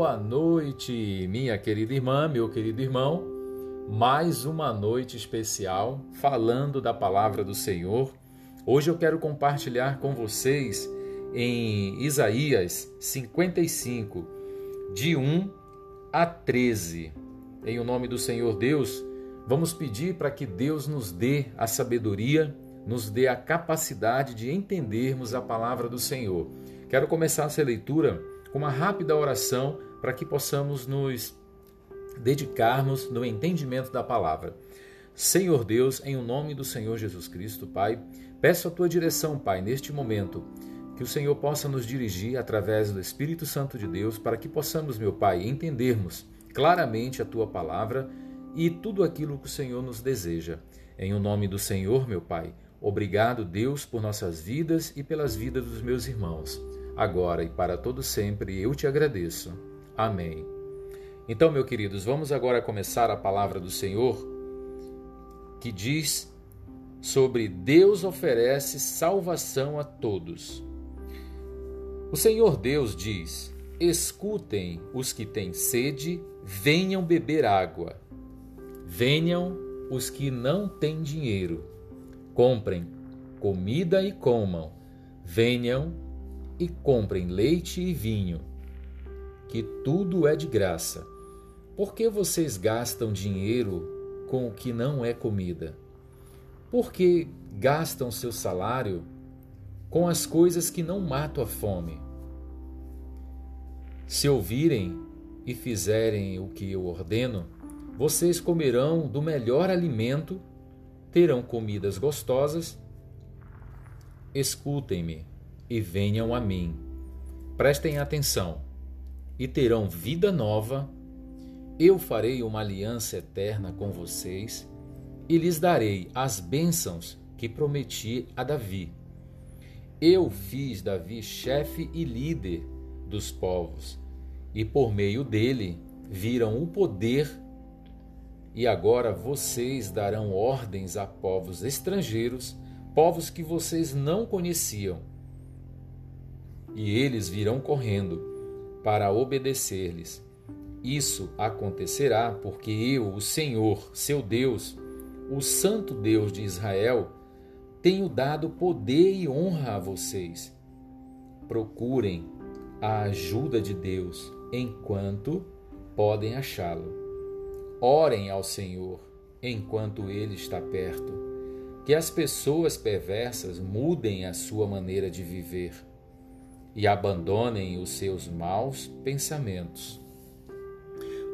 Boa noite, minha querida irmã, meu querido irmão. Mais uma noite especial falando da palavra do Senhor. Hoje eu quero compartilhar com vocês em Isaías 55, de 1 a 13. Em o nome do Senhor Deus, vamos pedir para que Deus nos dê a sabedoria, nos dê a capacidade de entendermos a palavra do Senhor. Quero começar essa leitura com uma rápida oração para que possamos nos dedicarmos no entendimento da palavra. Senhor Deus, em o nome do Senhor Jesus Cristo, Pai, peço a tua direção, Pai, neste momento, que o Senhor possa nos dirigir através do Espírito Santo de Deus para que possamos, meu Pai, entendermos claramente a tua palavra e tudo aquilo que o Senhor nos deseja. Em o nome do Senhor, meu Pai, obrigado, Deus, por nossas vidas e pelas vidas dos meus irmãos agora e para todo sempre. Eu te agradeço. Amém. Então, meus queridos, vamos agora começar a palavra do Senhor que diz sobre Deus oferece salvação a todos. O Senhor Deus diz: Escutem os que têm sede, venham beber água. Venham os que não têm dinheiro, comprem comida e comam. Venham e comprem leite e vinho, que tudo é de graça. Por que vocês gastam dinheiro com o que não é comida? Por que gastam seu salário com as coisas que não matam a fome? Se ouvirem e fizerem o que eu ordeno, vocês comerão do melhor alimento, terão comidas gostosas. Escutem-me e venham a mim. Prestem atenção e terão vida nova. Eu farei uma aliança eterna com vocês e lhes darei as bênçãos que prometi a Davi. Eu fiz Davi chefe e líder dos povos, e por meio dele viram o poder. E agora vocês darão ordens a povos estrangeiros, povos que vocês não conheciam e eles virão correndo para obedecer-lhes. Isso acontecerá porque eu, o Senhor, seu Deus, o Santo Deus de Israel, tenho dado poder e honra a vocês. Procurem a ajuda de Deus enquanto podem achá-lo. Orem ao Senhor enquanto ele está perto. Que as pessoas perversas mudem a sua maneira de viver e abandonem os seus maus pensamentos.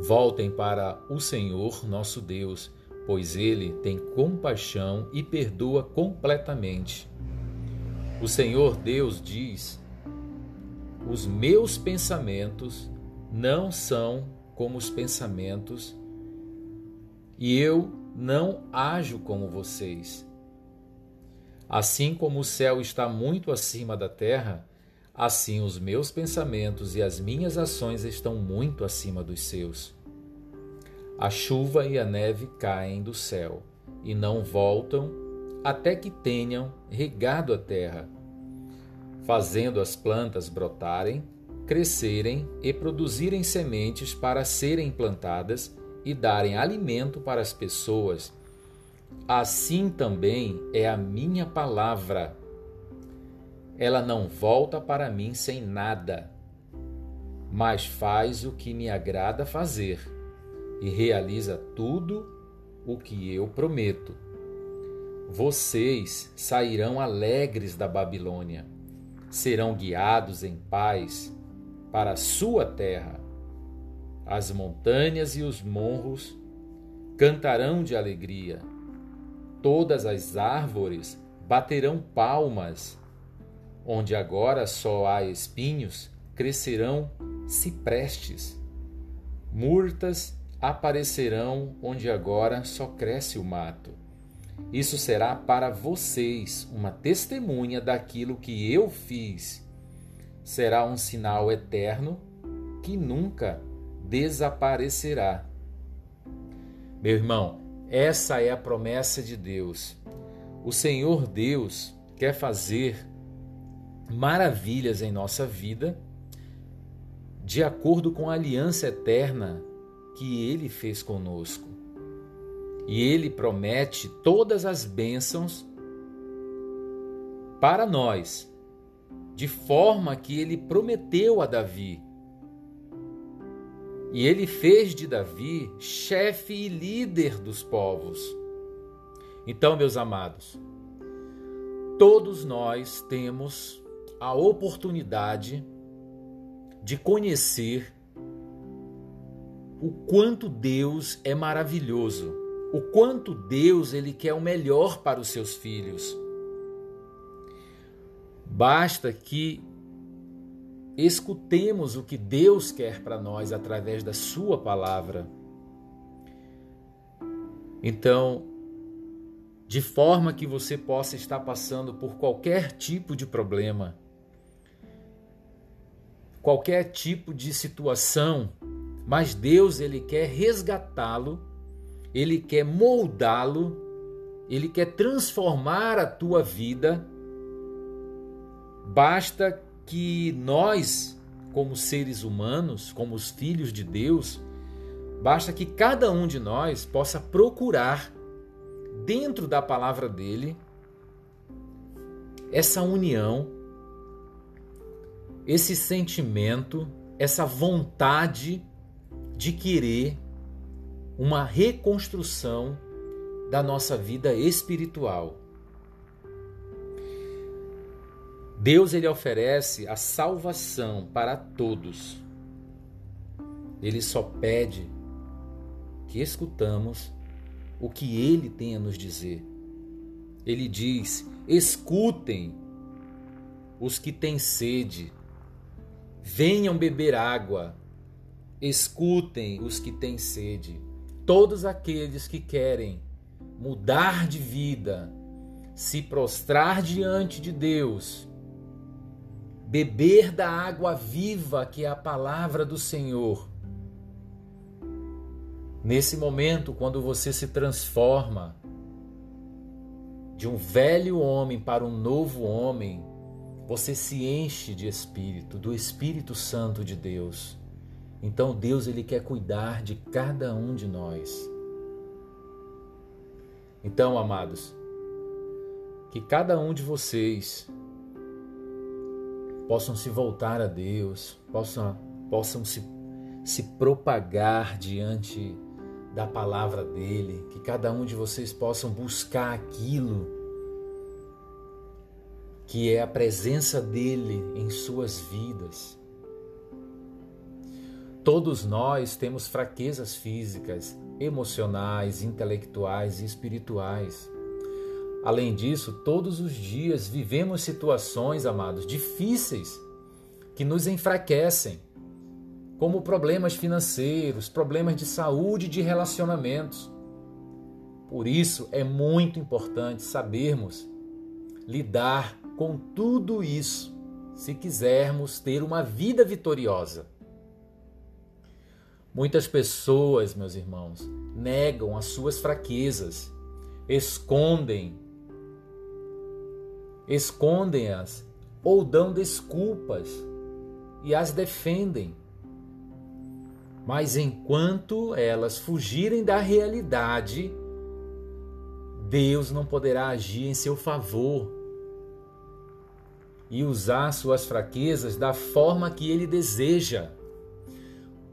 Voltem para o Senhor nosso Deus, pois ele tem compaixão e perdoa completamente. O Senhor Deus diz: Os meus pensamentos não são como os pensamentos, e eu não ajo como vocês. Assim como o céu está muito acima da terra, Assim, os meus pensamentos e as minhas ações estão muito acima dos seus. A chuva e a neve caem do céu e não voltam até que tenham regado a terra, fazendo as plantas brotarem, crescerem e produzirem sementes para serem plantadas e darem alimento para as pessoas. Assim também é a minha palavra ela não volta para mim sem nada, mas faz o que me agrada fazer e realiza tudo o que eu prometo. Vocês sairão alegres da Babilônia, serão guiados em paz para a sua terra. As montanhas e os morros cantarão de alegria, todas as árvores baterão palmas Onde agora só há espinhos, crescerão ciprestes. Murtas aparecerão onde agora só cresce o mato. Isso será para vocês uma testemunha daquilo que eu fiz. Será um sinal eterno que nunca desaparecerá. Meu irmão, essa é a promessa de Deus. O Senhor Deus quer fazer maravilhas em nossa vida, de acordo com a aliança eterna que ele fez conosco. E ele promete todas as bênçãos para nós, de forma que ele prometeu a Davi. E ele fez de Davi chefe e líder dos povos. Então, meus amados, todos nós temos a oportunidade de conhecer o quanto Deus é maravilhoso, o quanto Deus ele quer o melhor para os seus filhos. Basta que escutemos o que Deus quer para nós através da sua palavra. Então, de forma que você possa estar passando por qualquer tipo de problema, qualquer tipo de situação, mas Deus ele quer resgatá-lo, ele quer moldá-lo, ele quer transformar a tua vida. Basta que nós, como seres humanos, como os filhos de Deus, basta que cada um de nós possa procurar dentro da palavra dele essa união, esse sentimento, essa vontade de querer uma reconstrução da nossa vida espiritual. Deus ele oferece a salvação para todos. Ele só pede que escutamos o que ele tem a nos dizer. Ele diz: escutem os que têm sede, venham beber água. Escutem os que têm sede, todos aqueles que querem mudar de vida, se prostrar diante de Deus, beber da água viva que é a palavra do Senhor. Nesse momento, quando você se transforma de um velho homem para um novo homem, você se enche de espírito, do Espírito Santo de Deus. Então Deus ele quer cuidar de cada um de nós. Então, amados, que cada um de vocês possam se voltar a Deus, possam, possam se, se propagar diante da palavra dele, que cada um de vocês possam buscar aquilo que é a presença dele em suas vidas. Todos nós temos fraquezas físicas, emocionais, intelectuais e espirituais. Além disso, todos os dias vivemos situações, amados, difíceis que nos enfraquecem como problemas financeiros, problemas de saúde e de relacionamentos. Por isso é muito importante sabermos lidar com tudo isso se quisermos ter uma vida vitoriosa. Muitas pessoas, meus irmãos, negam as suas fraquezas, escondem, escondem-as ou dão desculpas e as defendem. Mas enquanto elas fugirem da realidade, Deus não poderá agir em seu favor e usar suas fraquezas da forma que ele deseja.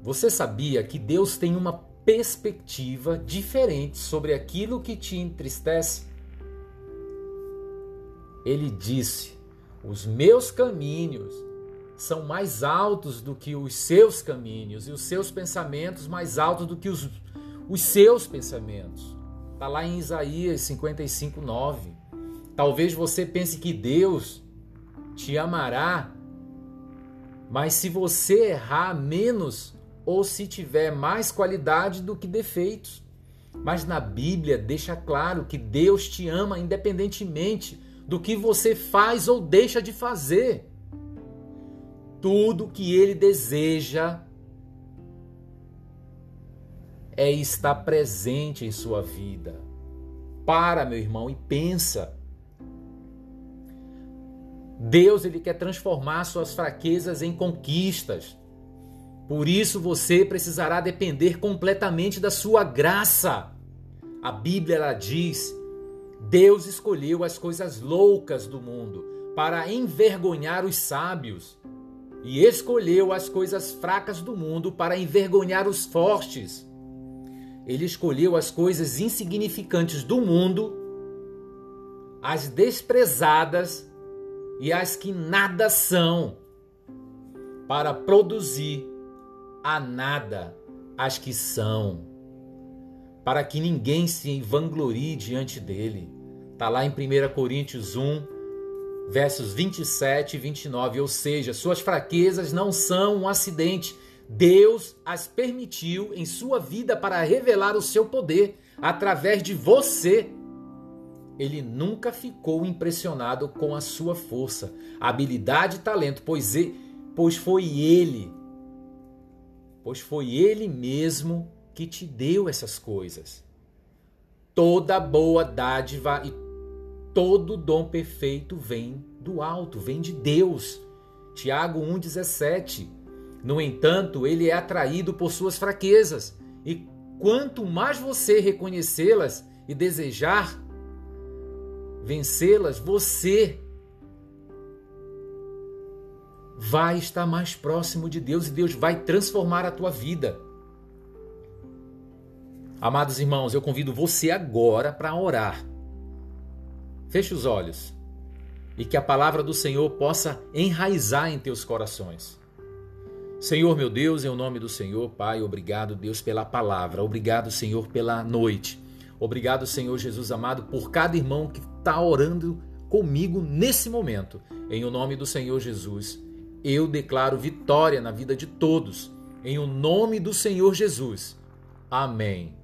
Você sabia que Deus tem uma perspectiva diferente sobre aquilo que te entristece? Ele disse: Os meus caminhos são mais altos do que os seus caminhos e os seus pensamentos mais altos do que os, os seus pensamentos. Está lá em Isaías 55, 9. Talvez você pense que Deus te amará, mas se você errar menos ou se tiver mais qualidade do que defeitos. Mas na Bíblia deixa claro que Deus te ama independentemente do que você faz ou deixa de fazer tudo que ele deseja é estar presente em sua vida. Para, meu irmão, e pensa. Deus ele quer transformar suas fraquezas em conquistas. Por isso você precisará depender completamente da sua graça. A Bíblia ela diz: Deus escolheu as coisas loucas do mundo para envergonhar os sábios, e escolheu as coisas fracas do mundo para envergonhar os fortes. Ele escolheu as coisas insignificantes do mundo, as desprezadas e as que nada são, para produzir a nada as que são para que ninguém se vanglorie diante dele. Está lá em 1 Coríntios 1, versos 27 e 29. Ou seja, suas fraquezas não são um acidente. Deus as permitiu em sua vida para revelar o seu poder através de você. Ele nunca ficou impressionado com a sua força, habilidade e talento, pois, ele, pois foi ele, pois foi ele mesmo que te deu essas coisas. Toda boa dádiva e todo dom perfeito vem do alto, vem de Deus. Tiago 1,17. No entanto, ele é atraído por suas fraquezas, e quanto mais você reconhecê-las e desejar vencê-las, você vai estar mais próximo de Deus e Deus vai transformar a tua vida. Amados irmãos, eu convido você agora para orar. Feche os olhos e que a palavra do Senhor possa enraizar em teus corações. Senhor meu Deus, em nome do Senhor, Pai, obrigado, Deus, pela palavra. Obrigado, Senhor, pela noite. Obrigado, Senhor Jesus amado, por cada irmão que está orando comigo nesse momento. Em o nome do Senhor Jesus, eu declaro vitória na vida de todos. Em o nome do Senhor Jesus. Amém.